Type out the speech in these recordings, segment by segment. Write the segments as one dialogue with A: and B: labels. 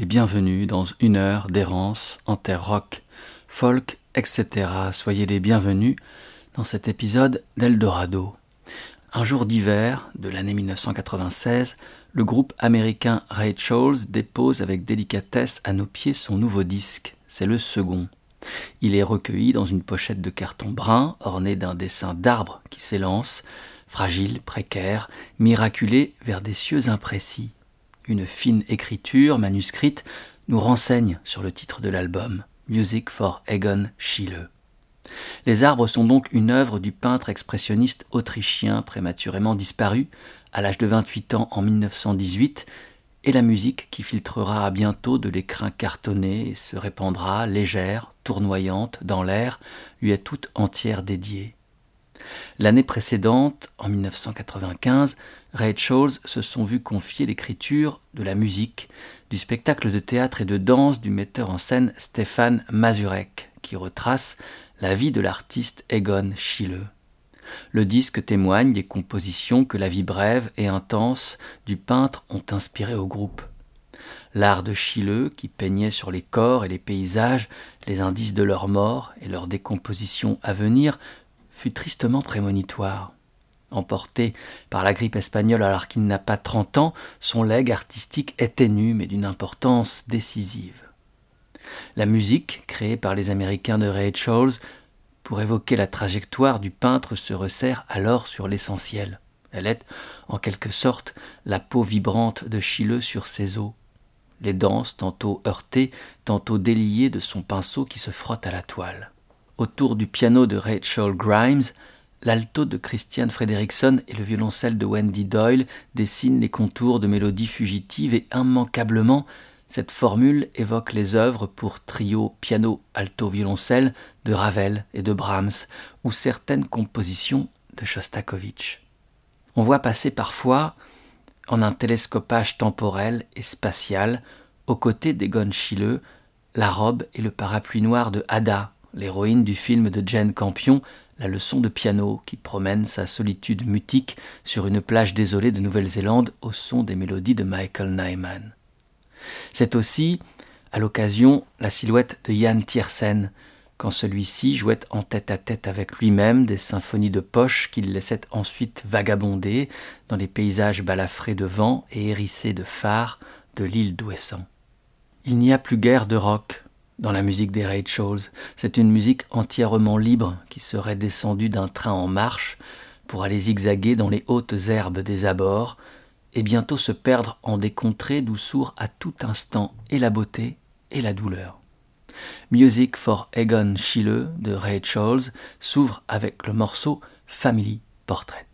A: Les bienvenus dans une heure d'errance en terre rock, folk, etc. Soyez les bienvenus dans cet épisode d'Eldorado. Un jour d'hiver de l'année 1996, le groupe américain Ray dépose avec délicatesse à nos pieds son nouveau disque. C'est le second. Il est recueilli dans une pochette de carton brun ornée d'un dessin d'arbre qui s'élance, fragile, précaire, miraculé vers des cieux imprécis. Une fine écriture manuscrite nous renseigne sur le titre de l'album, Music for Egon Schiele. Les arbres sont donc une œuvre du peintre expressionniste autrichien prématurément disparu à l'âge de 28 ans en 1918 et la musique qui filtrera bientôt de l'écrin cartonné et se répandra légère, tournoyante dans l'air, lui est toute entière dédiée. L'année précédente, en 1995, Ray se sont vus confier l'écriture de la musique du spectacle de théâtre et de danse du metteur en scène Stéphane Mazurek, qui retrace la vie de l'artiste Egon Schiele. Le disque témoigne des compositions que la vie brève et intense du peintre ont inspiré au groupe. L'art de Schiele, qui peignait sur les corps et les paysages les indices de leur mort et leur décomposition à venir, fut tristement prémonitoire. Emporté par la grippe espagnole alors qu'il n'a pas trente ans, son legs artistique est ténu mais d'une importance décisive. La musique, créée par les Américains de Ray Charles, pour évoquer la trajectoire du peintre, se resserre alors sur l'essentiel. Elle est, en quelque sorte, la peau vibrante de Chilleux sur ses os. Les danses, tantôt heurtées, tantôt déliées de son pinceau qui se frotte à la toile. Autour du piano de Rachel Grimes, L'alto de Christian Frederickson et le violoncelle de Wendy Doyle dessinent les contours de mélodies fugitives et immanquablement, cette formule évoque les œuvres pour trio, piano, alto, violoncelle de Ravel et de Brahms ou certaines compositions de Shostakovich. On voit passer parfois, en un télescopage temporel et spatial, aux côtés d'Egon Schiele, la robe et le parapluie noir de Ada, l'héroïne du film de Jane Campion, la leçon de piano qui promène sa solitude mutique sur une plage désolée de Nouvelle-Zélande au son des mélodies de Michael Nyman. C'est aussi, à l'occasion, la silhouette de Jan Tiersen, quand celui-ci jouait en tête à tête avec lui-même des symphonies de poche qu'il laissait ensuite vagabonder dans les paysages balafrés de vent et hérissés de phares de l'île d'Ouessant. Il n'y a plus guère de rock, dans la musique des Ray. C'est une musique entièrement libre qui serait descendue d'un train en marche pour aller zigzaguer dans les hautes herbes des abords et bientôt se perdre en des contrées d'où sourd à tout instant et la beauté et la douleur. Music for Egon Schiele de Ray Charles s'ouvre avec le morceau Family Portrait.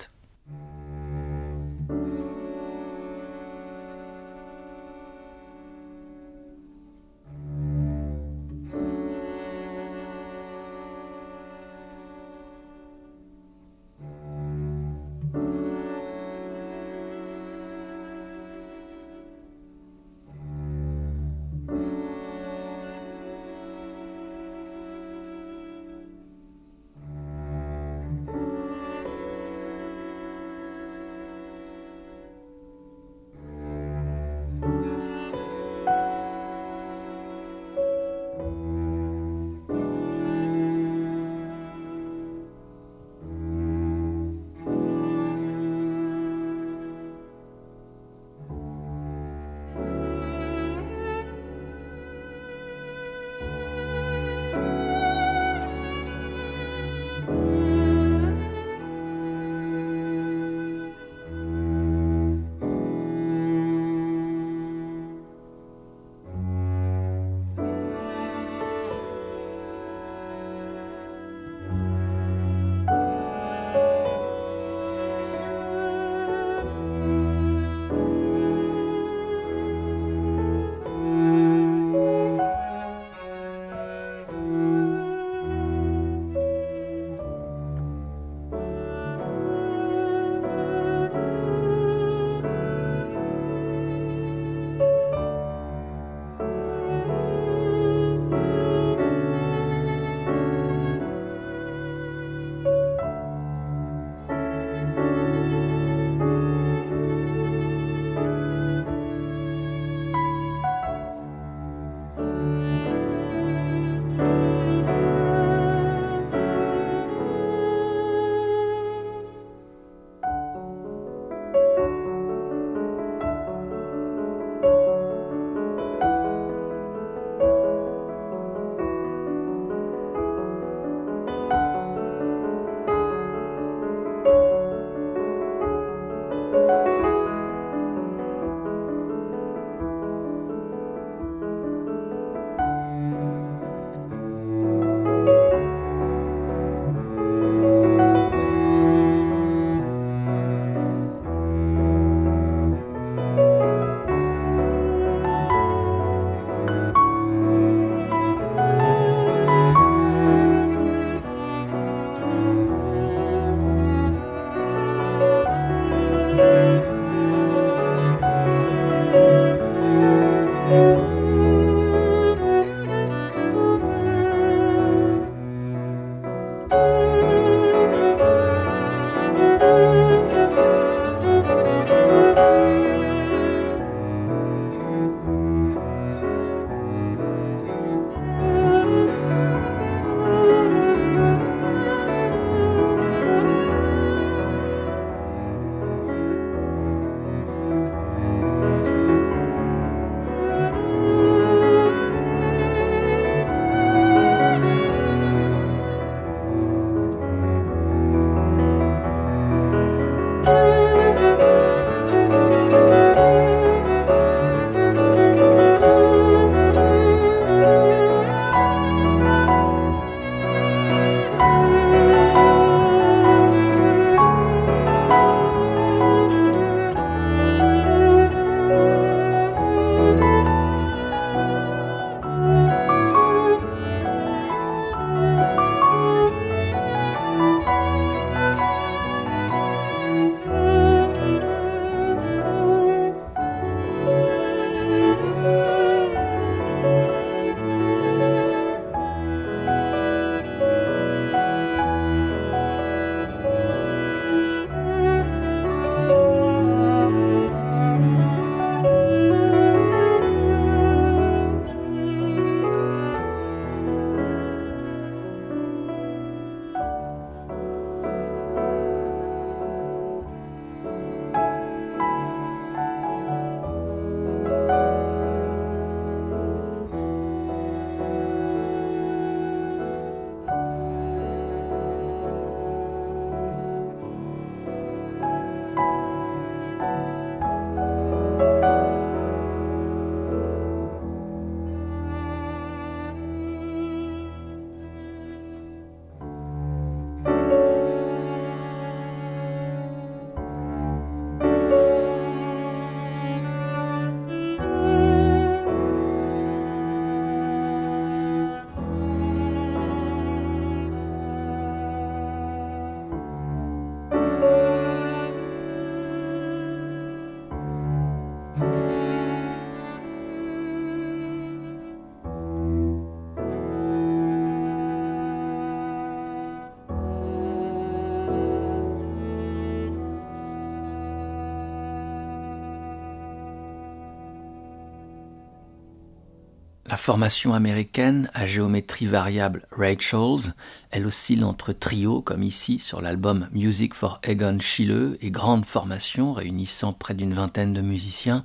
A: Formation américaine à géométrie variable Rachel's, elle oscille entre trio comme ici sur l'album Music for Egon Schiele et grande formation réunissant près d'une vingtaine de musiciens,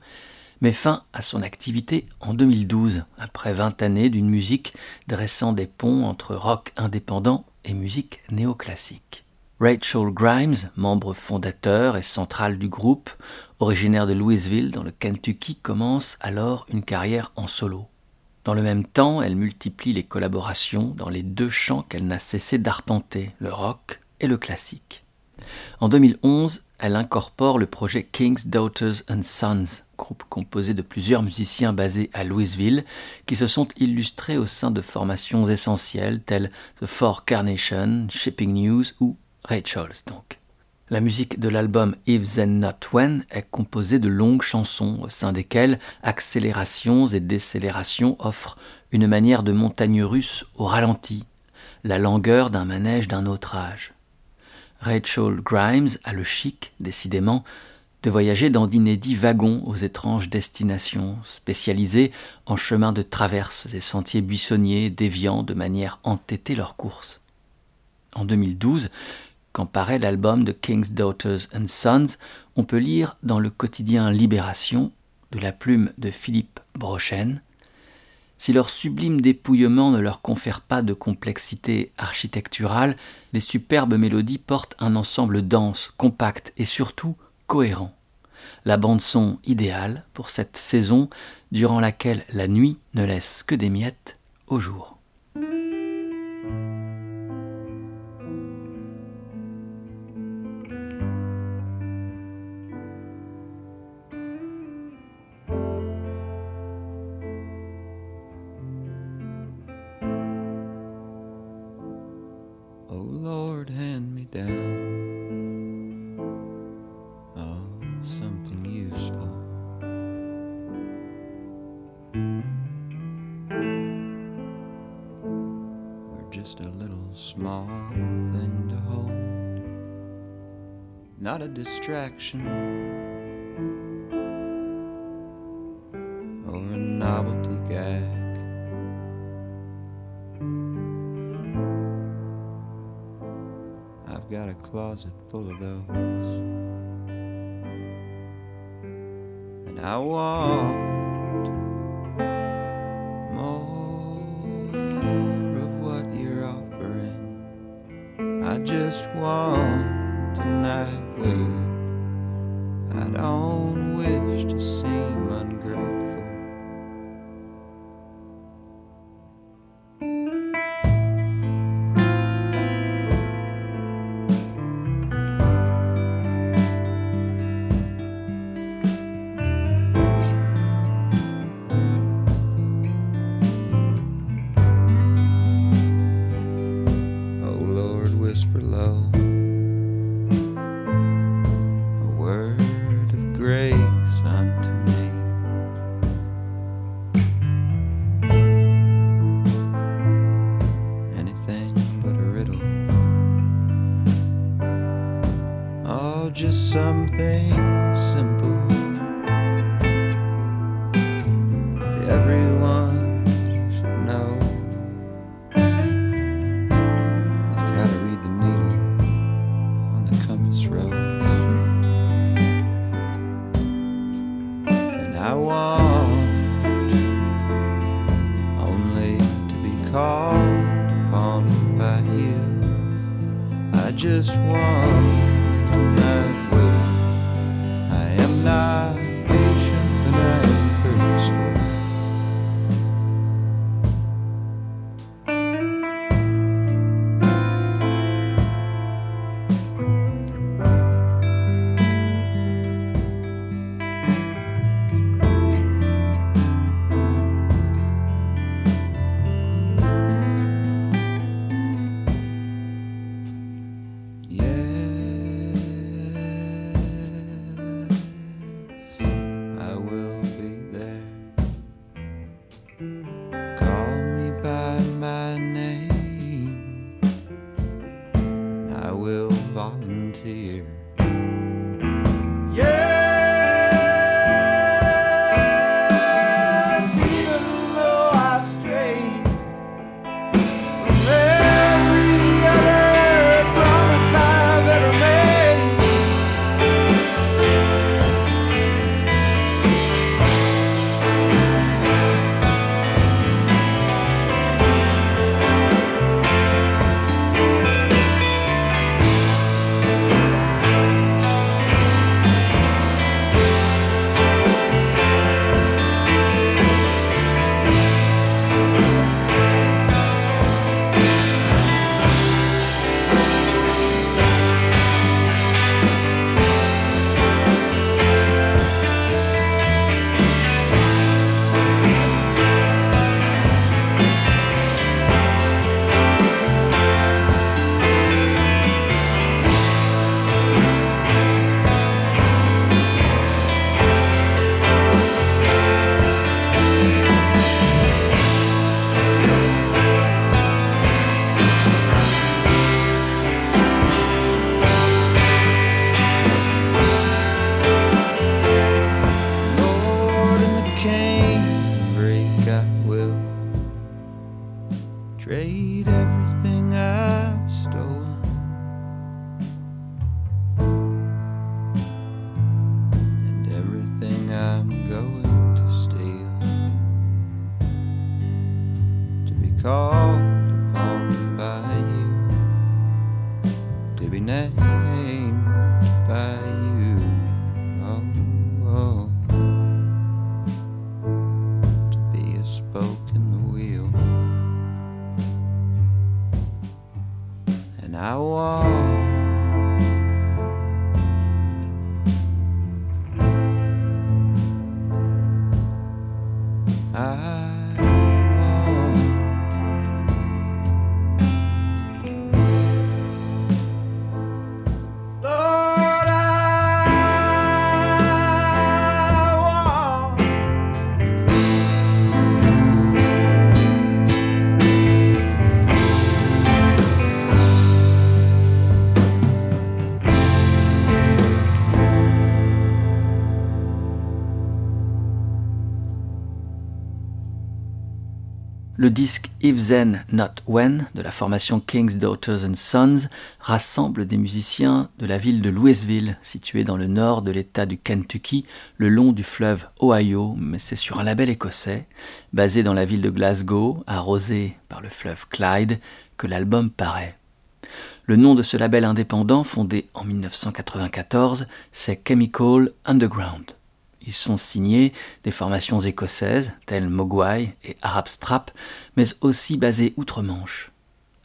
A: met fin à son activité en 2012, après 20 années d'une musique dressant des ponts entre rock indépendant et musique néoclassique. Rachel Grimes, membre fondateur et central du groupe, originaire de Louisville dans le Kentucky, commence alors une carrière en solo. Dans le même temps, elle multiplie les collaborations dans les deux champs qu'elle n'a cessé d'arpenter, le rock et le classique. En 2011, elle incorpore le projet King's Daughters and Sons, groupe composé de plusieurs musiciens basés à Louisville, qui se sont illustrés au sein de formations essentielles telles The Four Carnation, Shipping News ou Rachel's donc. La musique de l'album If Then Not When est composée de longues chansons au sein desquelles accélérations et décélérations offrent une manière de montagne russe au ralenti, la langueur d'un manège d'un autre âge. Rachel Grimes a le chic, décidément, de voyager dans d'inédits wagons aux étranges destinations, spécialisés en chemins de traverse et sentiers buissonniers déviant de manière entêtée leur course. En 2012, quand paraît l'album de King's Daughters and Sons, on peut lire dans le quotidien Libération, de la plume de Philippe Brochen, si leur sublime dépouillement ne leur confère pas de complexité architecturale, les superbes mélodies portent un ensemble dense, compact et surtout cohérent. La bande-son idéale pour cette saison durant laquelle la nuit ne laisse que des miettes au jour. Distraction or a novelty gag. I've got a closet full of those, and I want Le disque If Then Not When de la formation King's Daughters and Sons rassemble des musiciens de la ville de Louisville, située dans le nord de l'État du Kentucky, le long du fleuve Ohio, mais c'est sur un label écossais, basé dans la ville de Glasgow, arrosé par le fleuve Clyde, que l'album paraît. Le nom de ce label indépendant, fondé en 1994, c'est Chemical Underground. Ils sont signés des formations écossaises telles Mogwai et Arab Strap, mais aussi basées outre-Manche.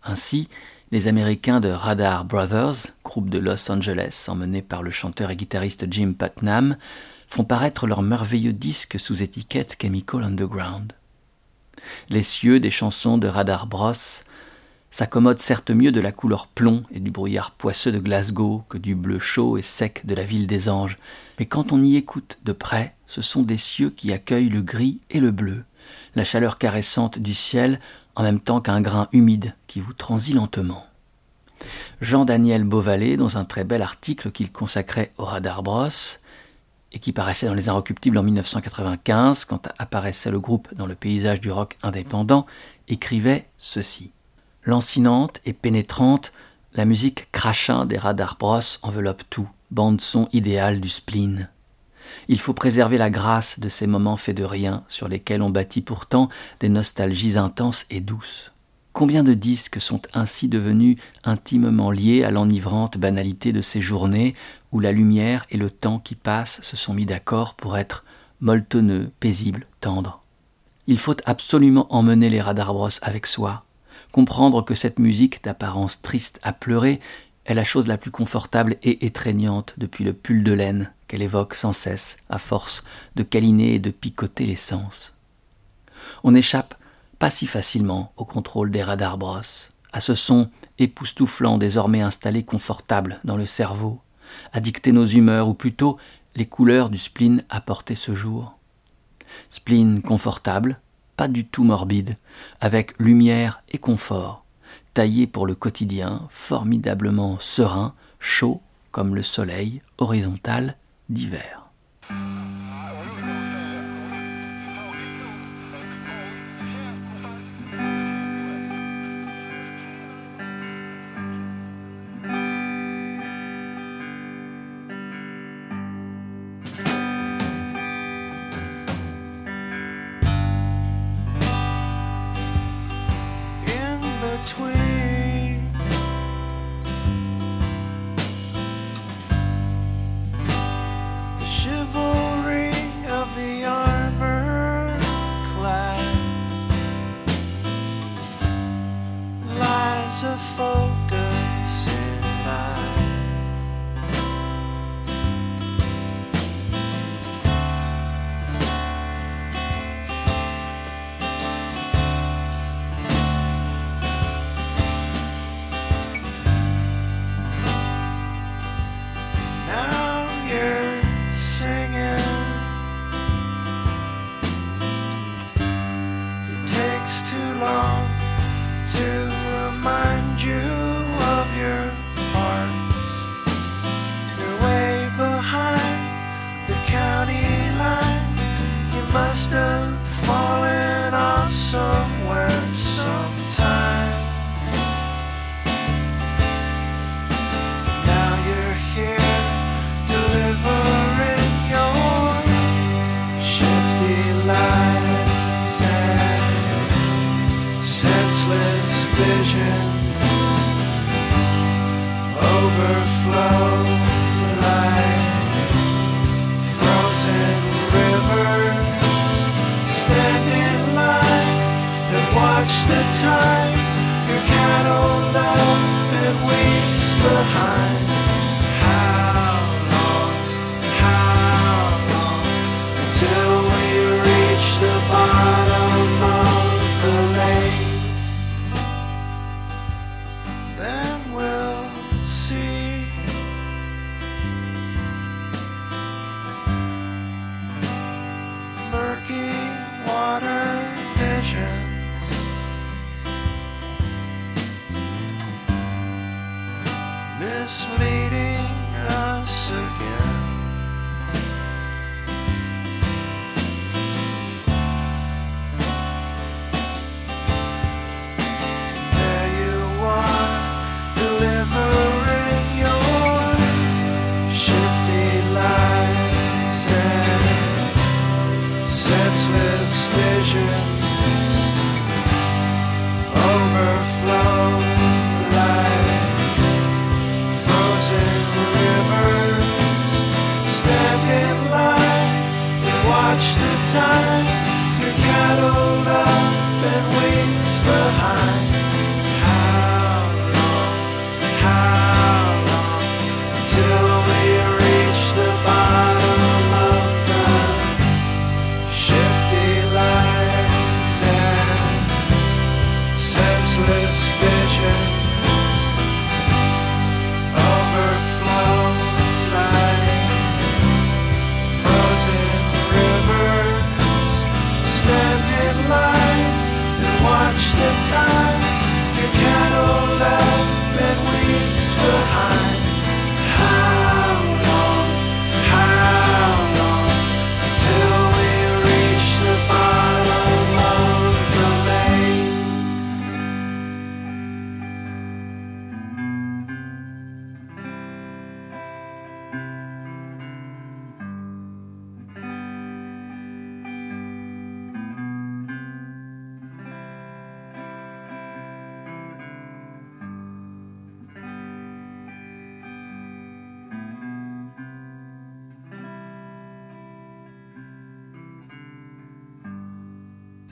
A: Ainsi, les Américains de Radar Brothers, groupe de Los Angeles emmené par le chanteur et guitariste Jim Putnam, font paraître leur merveilleux disque sous étiquette Chemical Underground. Les cieux des chansons de Radar Bros s'accommodent certes mieux de la couleur plomb et du brouillard poisseux de Glasgow que du bleu chaud et sec de la ville des anges, mais quand on y écoute de près, ce sont des cieux qui accueillent le gris et le bleu, la chaleur caressante du ciel en même temps qu'un grain humide qui vous transit lentement. Jean-Daniel Beauvalet, dans un très bel article qu'il consacrait au Radar Bros, et qui paraissait dans Les Inrecuptibles en 1995, quand apparaissait le groupe dans le paysage du rock indépendant, écrivait ceci. Lancinante et pénétrante, la musique crachant des radars bros enveloppe tout, bande-son idéal du spleen. Il faut préserver la grâce de ces moments faits de rien, sur lesquels on bâtit pourtant des nostalgies intenses et douces. Combien de disques sont ainsi devenus intimement liés à l'enivrante banalité de ces journées où la lumière et le temps qui passe se sont mis d'accord pour être molletonneux, paisibles, tendres? Il faut absolument emmener les radars bros avec soi, comprendre que cette musique d'apparence triste à pleurer est la chose la plus confortable et étreignante depuis le pull de laine qu'elle évoque sans cesse à force de câliner et de picoter les sens. On n'échappe pas si facilement au contrôle des radars bros, à ce son époustouflant désormais installé confortable dans le cerveau, à dicter nos humeurs ou plutôt les couleurs du spleen apporté ce jour. Spleen confortable, pas du tout morbide, avec lumière et confort, taillé pour le quotidien, formidablement serein, chaud comme le soleil horizontal d'hiver.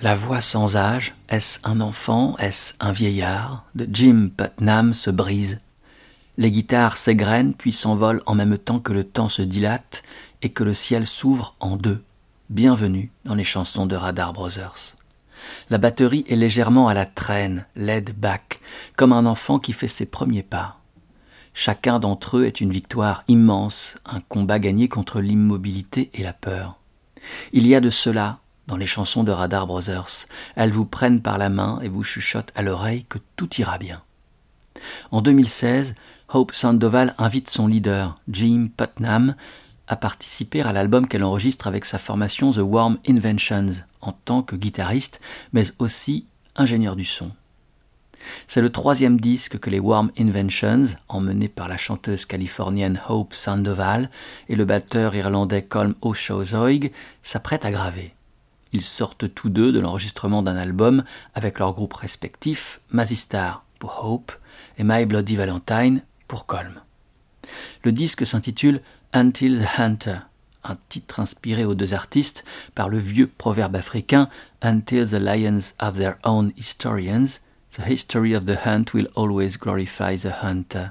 A: La voix sans âge, est-ce un enfant, est-ce un vieillard? De Jim Putnam se brise. Les guitares s'égrènent puis s'envolent en même temps que le temps se dilate et que le ciel s'ouvre en deux. Bienvenue dans les chansons de Radar Brothers. La batterie est légèrement à la traîne, laid back, comme un enfant qui fait ses premiers pas. Chacun d'entre eux est une victoire immense, un combat gagné contre l'immobilité et la peur. Il y a de cela dans les chansons de Radar Brothers. Elles vous prennent par la main et vous chuchotent à l'oreille que tout ira bien. En 2016, Hope Sandoval invite son leader, Jim Putnam, à participer à l'album qu'elle enregistre avec sa formation The Warm Inventions, en tant que guitariste, mais aussi ingénieur du son. C'est le troisième disque que les Warm Inventions, emmenés par la chanteuse californienne Hope Sandoval et le batteur irlandais Colm O'Shaughnessy, s'apprêtent à graver. Ils sortent tous deux de l'enregistrement d'un album avec leurs groupes respectifs, Mazistar pour Hope et My Bloody Valentine pour Colm. Le disque s'intitule Until the Hunter, un titre inspiré aux deux artistes par le vieux proverbe africain Until the lions have their own historians, the history of the hunt will always glorify the hunter.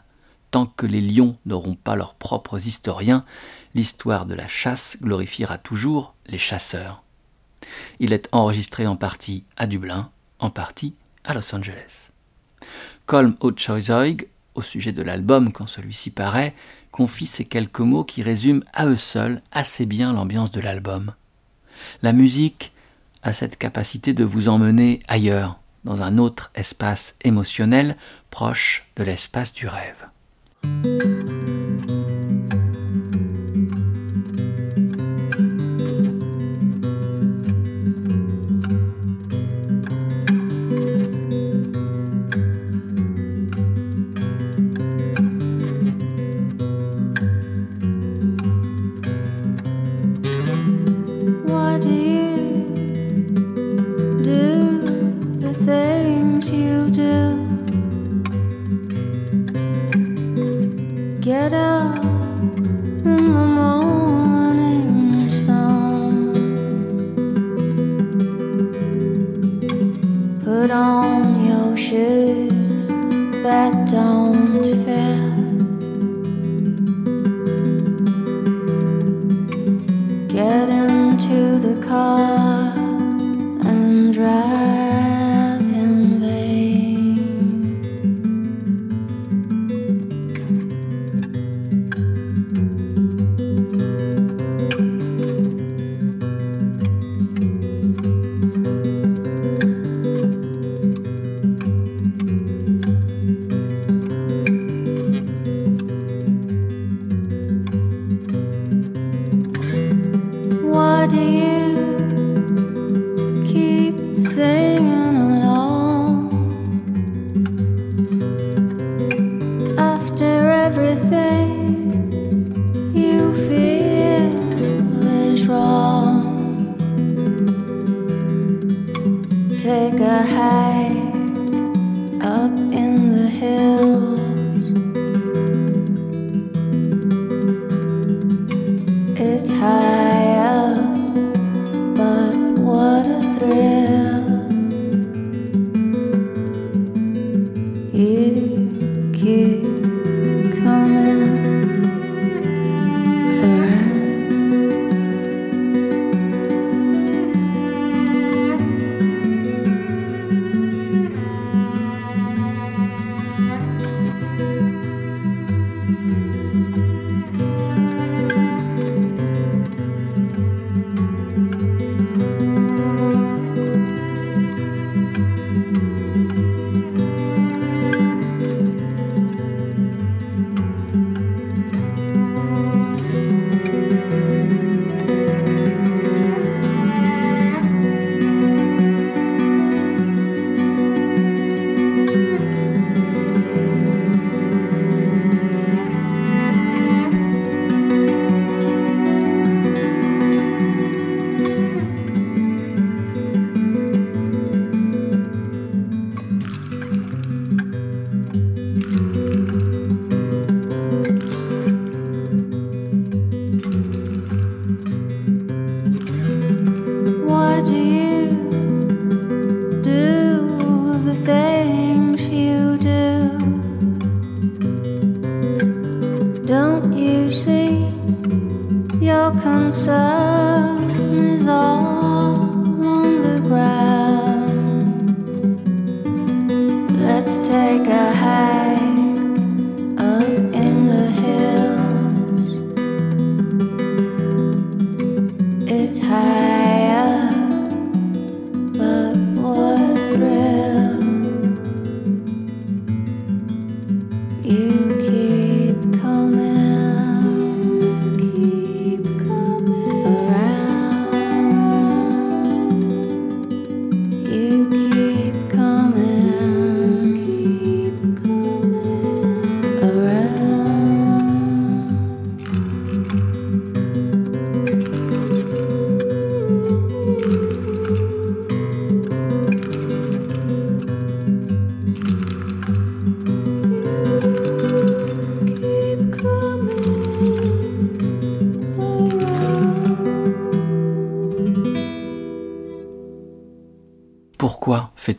A: Tant que les lions n'auront pas leurs propres historiens, l'histoire de la chasse glorifiera toujours les chasseurs. Il est enregistré en partie à Dublin, en partie à Los Angeles. Colm O'Choizoig, au sujet de l'album quand celui-ci paraît, confie ces quelques mots qui résument à eux seuls assez bien l'ambiance de l'album. La musique a cette capacité de vous emmener ailleurs, dans un autre espace émotionnel proche de l'espace du rêve.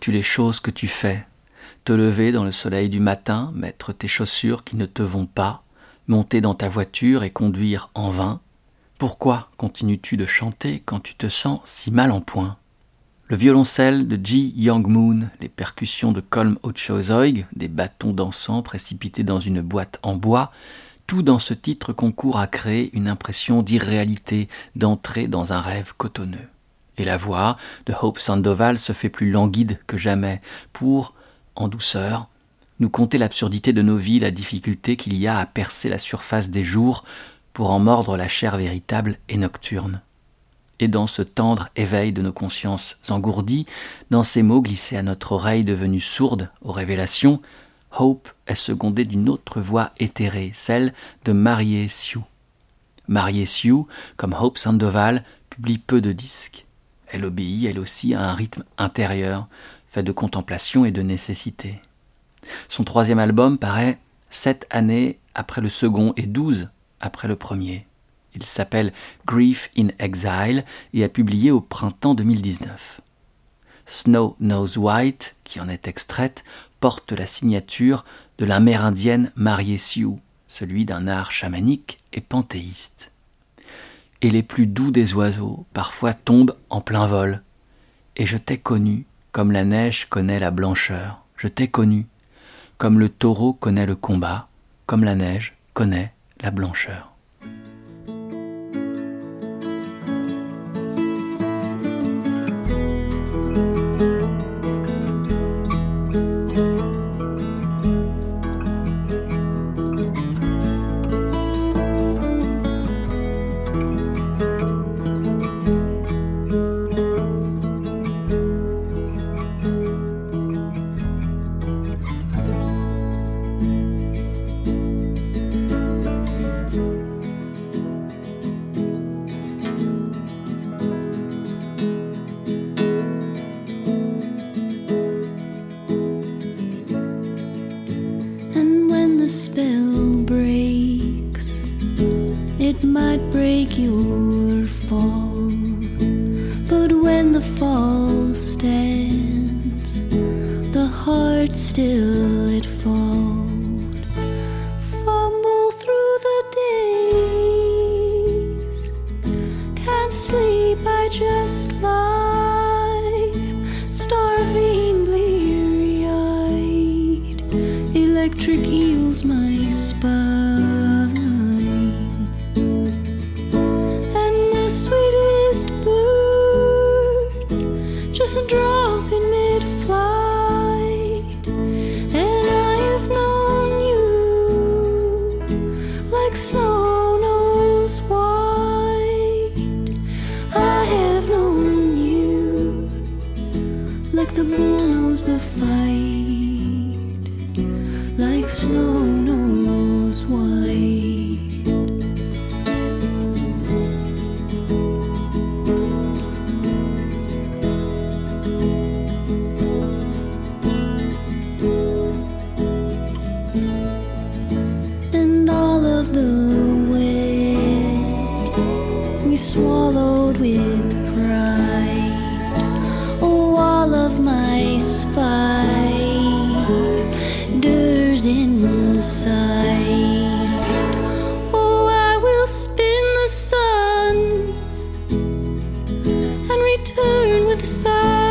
A: Les choses que tu fais? Te lever dans le soleil du matin, mettre tes chaussures qui ne te vont pas, monter dans ta voiture et conduire en vain? Pourquoi continues-tu de chanter quand tu te sens si mal en point? Le violoncelle de Ji Young Moon, les percussions de Colm Ochozoig, des bâtons dansants précipités dans une boîte en bois, tout dans ce titre concourt à créer une impression d'irréalité, d'entrer dans un rêve cotonneux. Et la voix de Hope Sandoval se fait plus languide que jamais pour, en douceur, nous conter l'absurdité de nos vies, la difficulté qu'il y a à percer la surface des jours pour en mordre la chair véritable et nocturne. Et dans ce tendre éveil de nos consciences engourdies, dans ces mots glissés à notre oreille devenue sourde aux révélations, Hope est secondée d'une autre voix éthérée, celle de Marie Sioux. Marie Sioux, comme Hope Sandoval, publie peu de disques. Elle obéit, elle aussi, à un rythme intérieur, fait de contemplation et de nécessité. Son troisième album paraît sept années après le second et douze après le premier. Il s'appelle Grief in Exile et a publié au printemps 2019. Snow Knows White, qui en est extraite, porte la signature de la l'amérindienne mariée Sioux, celui d'un art chamanique et panthéiste et les plus doux des oiseaux parfois tombent en plein vol. Et je t'ai connu comme la neige connaît la blancheur, je t'ai connu comme le taureau connaît le combat, comme la neige connaît la blancheur.
B: turn with a sigh.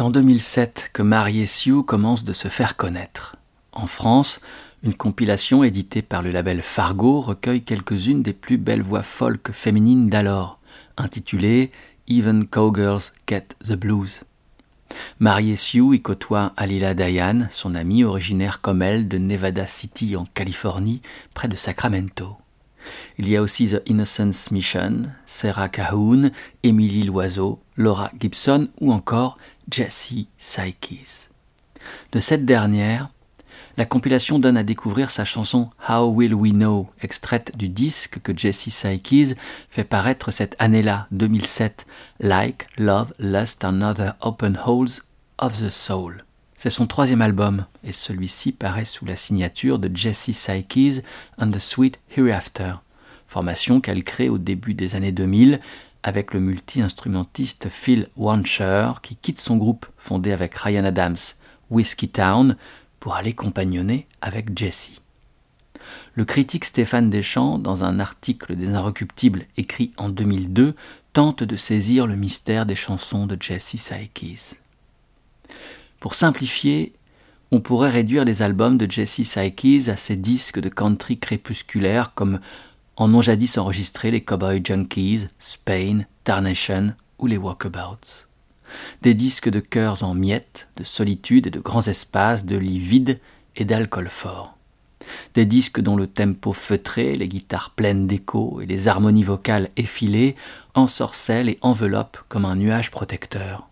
A: C'est en 2007 que Marie et Sue commencent de se faire connaître. En France, une compilation éditée par le label Fargo recueille quelques-unes des plus belles voix folk féminines d'alors, intitulée Even Cowgirls Get the Blues. Marie et Sue y côtoient Alila Dayan, son amie originaire comme elle de Nevada City en Californie, près de Sacramento. Il y a aussi The Innocence Mission, Sarah Cahoon, Emily Loiseau, Laura Gibson ou encore Jessie Sykes. De cette dernière, la compilation donne à découvrir sa chanson How Will We Know, extraite du disque que Jessie Sykes fait paraître cette année-là, 2007, Like, Love, Lust and Other Open Holes of the Soul. C'est son troisième album, et celui-ci paraît sous la signature de Jessie Sykes and the Sweet Hereafter, formation qu'elle crée au début des années 2000 avec le multi-instrumentiste Phil Wancher qui quitte son groupe fondé avec Ryan Adams, Whiskey Town, pour aller compagnonner avec Jessie. Le critique Stéphane Deschamps, dans un article des Inrecuptibles écrit en 2002, tente de saisir le mystère des chansons de Jessie Sykes. Pour simplifier, on pourrait réduire les albums de Jessie Sykes à ces disques de country crépusculaires comme en ont jadis enregistré les Cowboy Junkies, Spain, Tarnation ou les Walkabouts. Des disques de chœurs en miettes, de solitude et de grands espaces, de lits vides et d'alcool fort. Des disques dont le tempo feutré, les guitares pleines d'écho et les harmonies vocales effilées ensorcellent et enveloppent comme un nuage protecteur.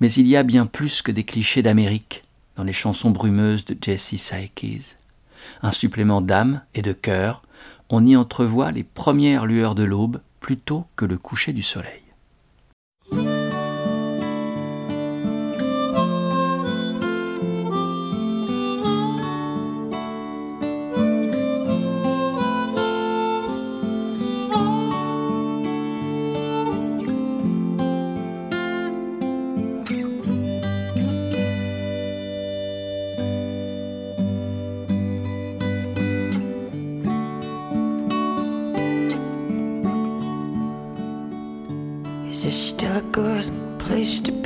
A: Mais il y a bien plus que des clichés d'Amérique dans les chansons brumeuses de Jesse Sykes. Un supplément d'âme et de cœur, on y entrevoit les premières lueurs de l'aube plutôt que le coucher du soleil.
C: wish to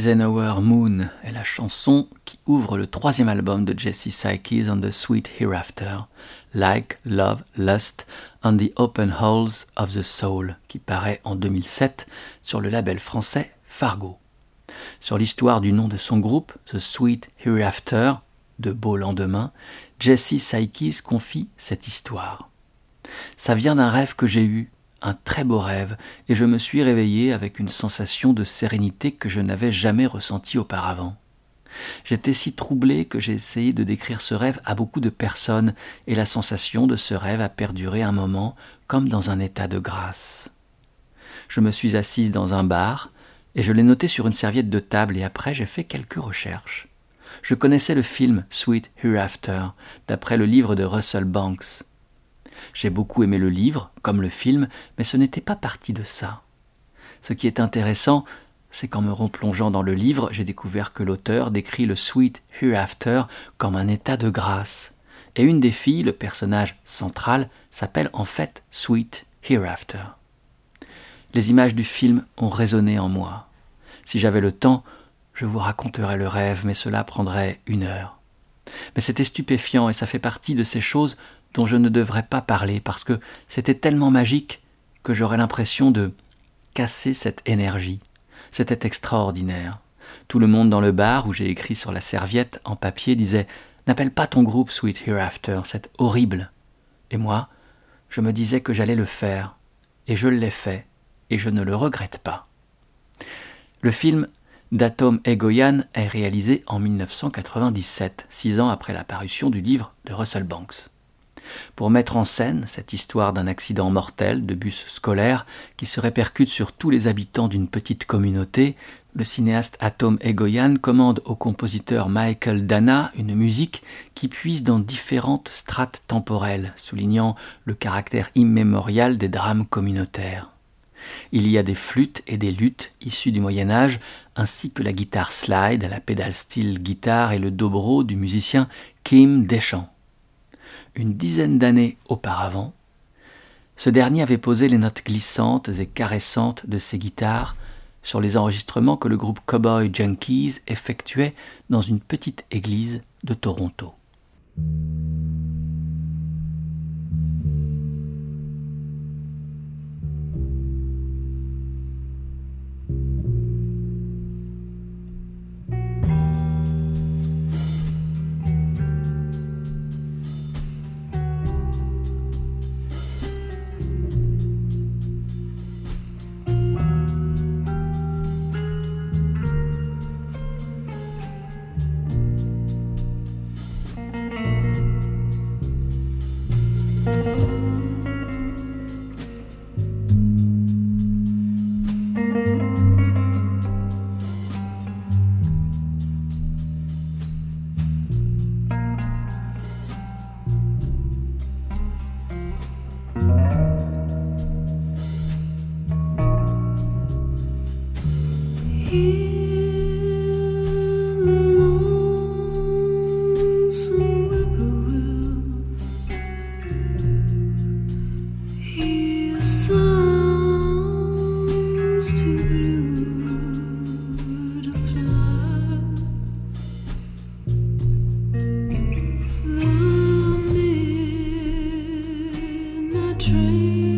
A: Eisenhower Moon est la chanson qui ouvre le troisième album de Jesse Sykes on the Sweet Hereafter, Like, Love, Lust on the Open Holes of the Soul, qui paraît en 2007 sur le label français Fargo. Sur l'histoire du nom de son groupe, The Sweet Hereafter, de beau lendemain, Jesse Sykes confie cette histoire. Ça vient d'un rêve que j'ai eu un très beau rêve, et je me suis réveillé avec une sensation de sérénité que je n'avais jamais ressentie auparavant. J'étais si troublé que j'ai essayé de décrire ce rêve à beaucoup de personnes, et la sensation de ce rêve a perduré un moment comme dans un état de grâce. Je me suis assise dans un bar, et je l'ai noté sur une serviette de table, et après j'ai fait quelques recherches. Je connaissais le film Sweet Hereafter, d'après le livre de Russell Banks. J'ai beaucoup aimé le livre, comme le film, mais ce n'était pas parti de ça. Ce qui est intéressant, c'est qu'en me replongeant dans le livre, j'ai découvert que l'auteur décrit le Sweet Hereafter comme un état de grâce. Et une des filles, le personnage central, s'appelle en fait Sweet Hereafter. Les images du film ont résonné en moi. Si j'avais le temps, je vous raconterais le rêve, mais cela prendrait une heure. Mais c'était stupéfiant et ça fait partie de ces choses dont je ne devrais pas parler parce que c'était tellement magique que j'aurais l'impression de casser cette énergie. C'était extraordinaire. Tout le monde dans le bar où j'ai écrit sur la serviette en papier disait N'appelle pas ton groupe Sweet Hereafter, c'est horrible. Et moi, je me disais que j'allais le faire, et je l'ai fait, et je ne le regrette pas. Le film d'Atom Egoyan est réalisé en 1997, six ans après la parution du livre de Russell Banks pour mettre en scène cette histoire d'un accident mortel de bus scolaire qui se répercute sur tous les habitants d'une petite communauté, le cinéaste Atom Egoyan commande au compositeur Michael Dana une musique qui puise dans différentes strates temporelles, soulignant le caractère immémorial des drames communautaires. Il y a des flûtes et des luttes issues du Moyen Âge, ainsi que la guitare slide, la pédale style guitare et le dobro du musicien Kim Deschamps une dizaine d'années auparavant, ce dernier avait posé les notes glissantes et caressantes de ses guitares sur les enregistrements que le groupe Cowboy Junkies effectuait dans une petite église de Toronto. tree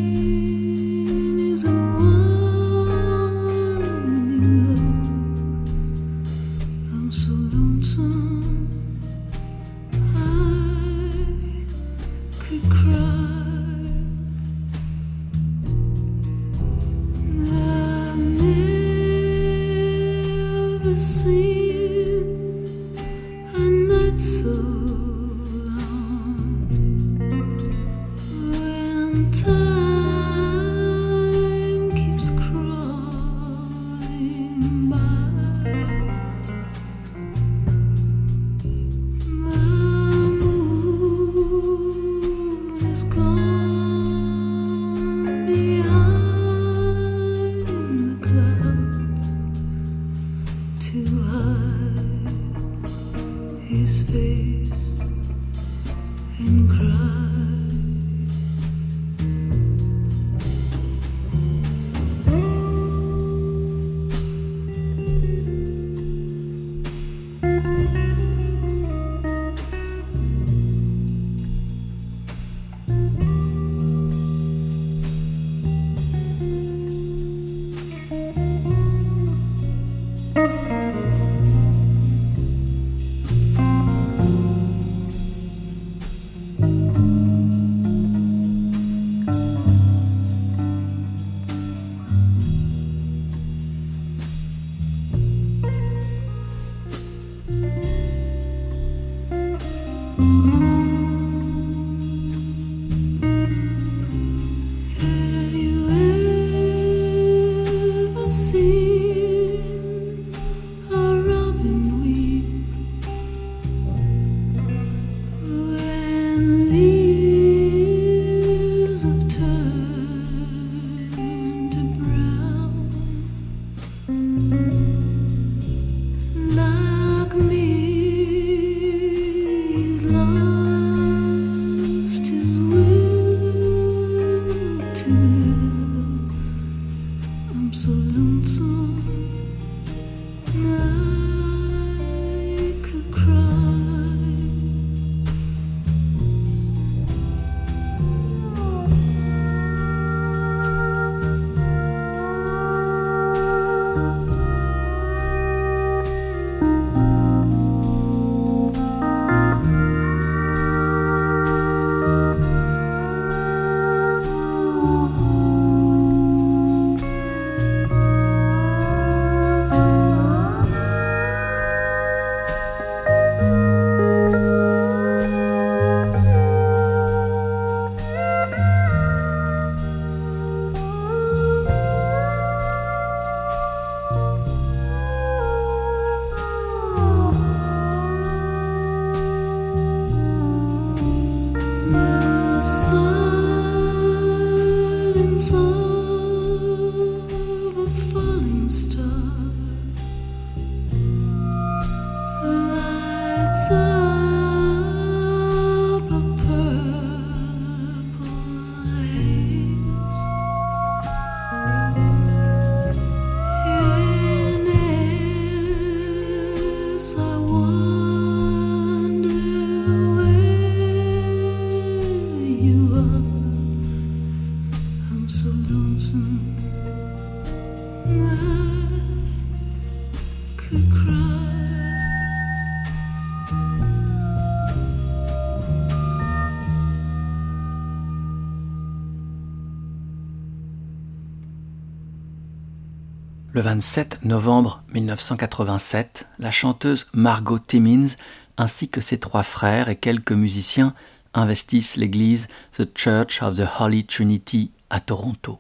A: 27 novembre 1987, la chanteuse Margot Timmins ainsi que ses trois frères et quelques musiciens investissent l'église The Church of the Holy Trinity à Toronto.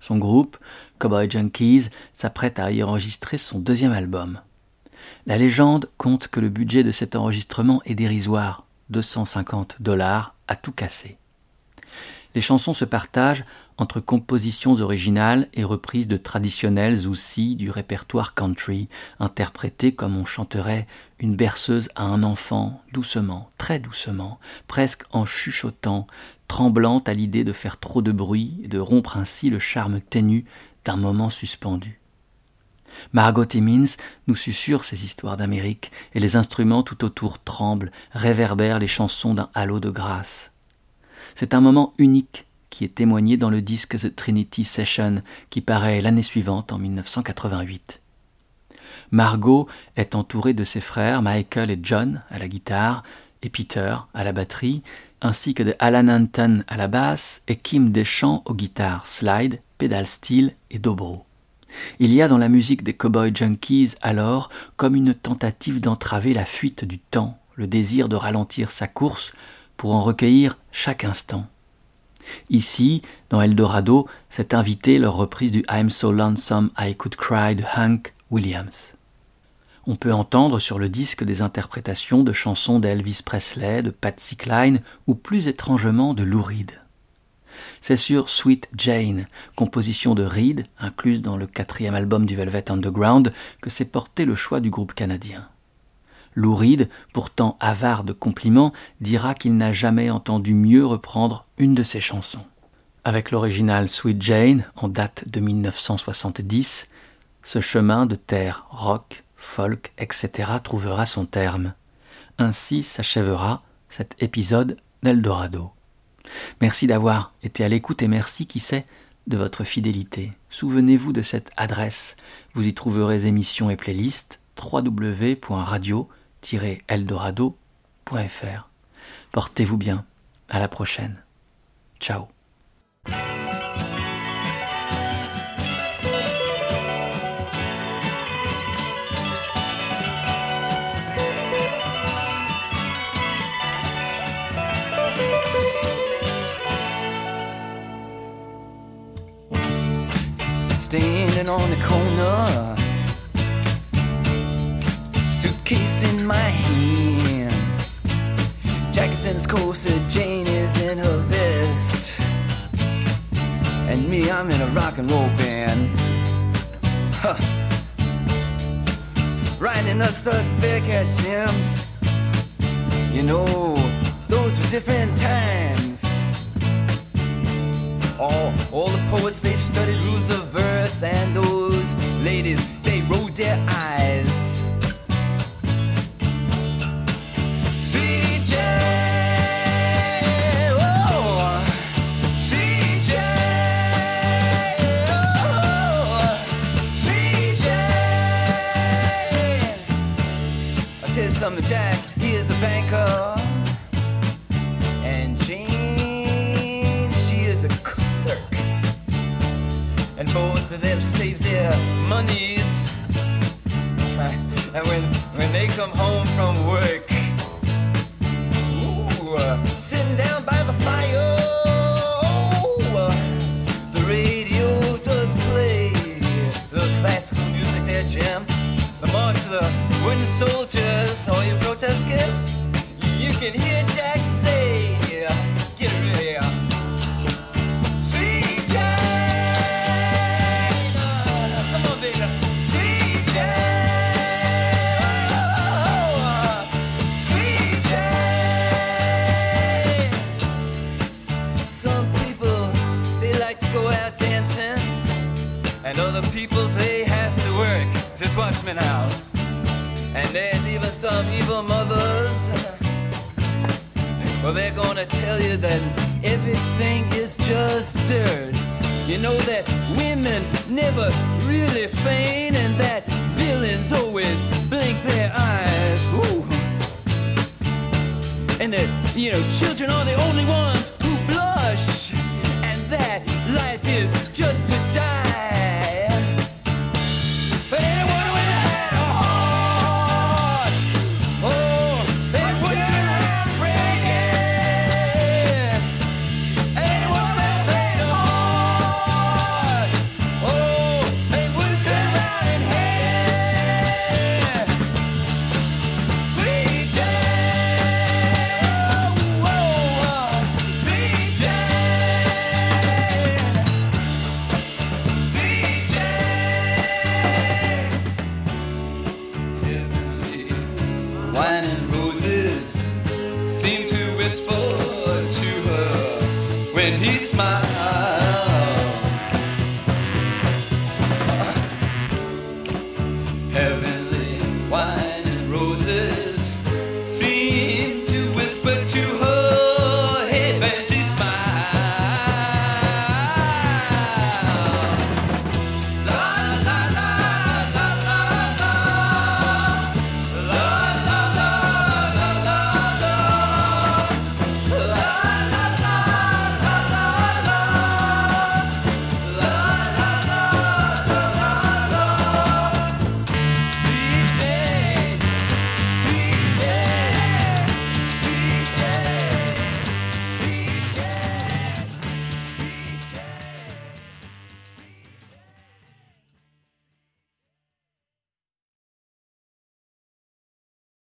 A: Son groupe, Cowboy Junkies, s'apprête à y enregistrer son deuxième album. La légende compte que le budget de cet enregistrement est dérisoire, 250 dollars à tout casser. Les chansons se partagent entre compositions originales et reprises de traditionnels aussi du répertoire country, interprétées comme on chanterait une berceuse à un enfant, doucement, très doucement, presque en chuchotant, tremblante à l'idée de faire trop de bruit et de rompre ainsi le charme ténu d'un moment suspendu. Margot Timmins nous susurre ces histoires d'Amérique, et les instruments tout autour tremblent, réverbèrent les chansons d'un halo de grâce. C'est un moment unique qui est témoigné dans le disque The Trinity Session qui paraît l'année suivante en 1988. Margot est entourée de ses frères Michael et John à la guitare et Peter à la batterie, ainsi que de Alan Anton à la basse et Kim Deschamps aux guitares slide, pedal steel et dobro. Il y a dans la musique des Cowboy Junkies alors comme une tentative d'entraver la fuite du temps, le désir de ralentir sa course pour en recueillir chaque instant. Ici, dans Eldorado, c'est invité leur reprise du I'm So Lonesome I Could Cry de Hank Williams. On peut entendre sur le disque des interprétations de chansons d'Elvis Presley, de Patsy Cline ou plus étrangement de Lou Reed. C'est sur Sweet Jane, composition de Reed, incluse dans le quatrième album du Velvet Underground, que s'est porté le choix du groupe canadien. Lou Reed, pourtant avare de compliments, dira qu'il n'a jamais entendu mieux reprendre une de ses chansons. Avec l'original Sweet Jane, en date de 1970, ce chemin de terre rock, folk, etc. trouvera son terme. Ainsi s'achèvera cet épisode d'Eldorado. Merci d'avoir été à l'écoute et merci, qui sait, de votre fidélité. Souvenez-vous de cette adresse. Vous y trouverez émissions et playlists www.radio eldorado.fr. Portez-vous bien. À la prochaine. Ciao.
D: Suitcase in my hand. Jackson's corset, Jane is in her vest, and me, I'm in a rock and roll band. Huh. Riding a Studs Bearcat Jim. You know, those were different times. All, all the poets, they studied rules of verse, and those ladies, they rolled their eyes. You something, Jack, he is a banker. And Jane, she is a clerk. And both of them save their monies. And when, when they come home from work, ooh, uh, sitting down by the fire, uh, the radio does play the classical music there, Jim. The march of the when the soldiers, all your protesters, you can hear Jack say. Some evil mothers. Well, they're gonna tell you that everything is just dirt. You know that women never really feign, and that villains always blink their eyes. Ooh. And that, you know, children are the only ones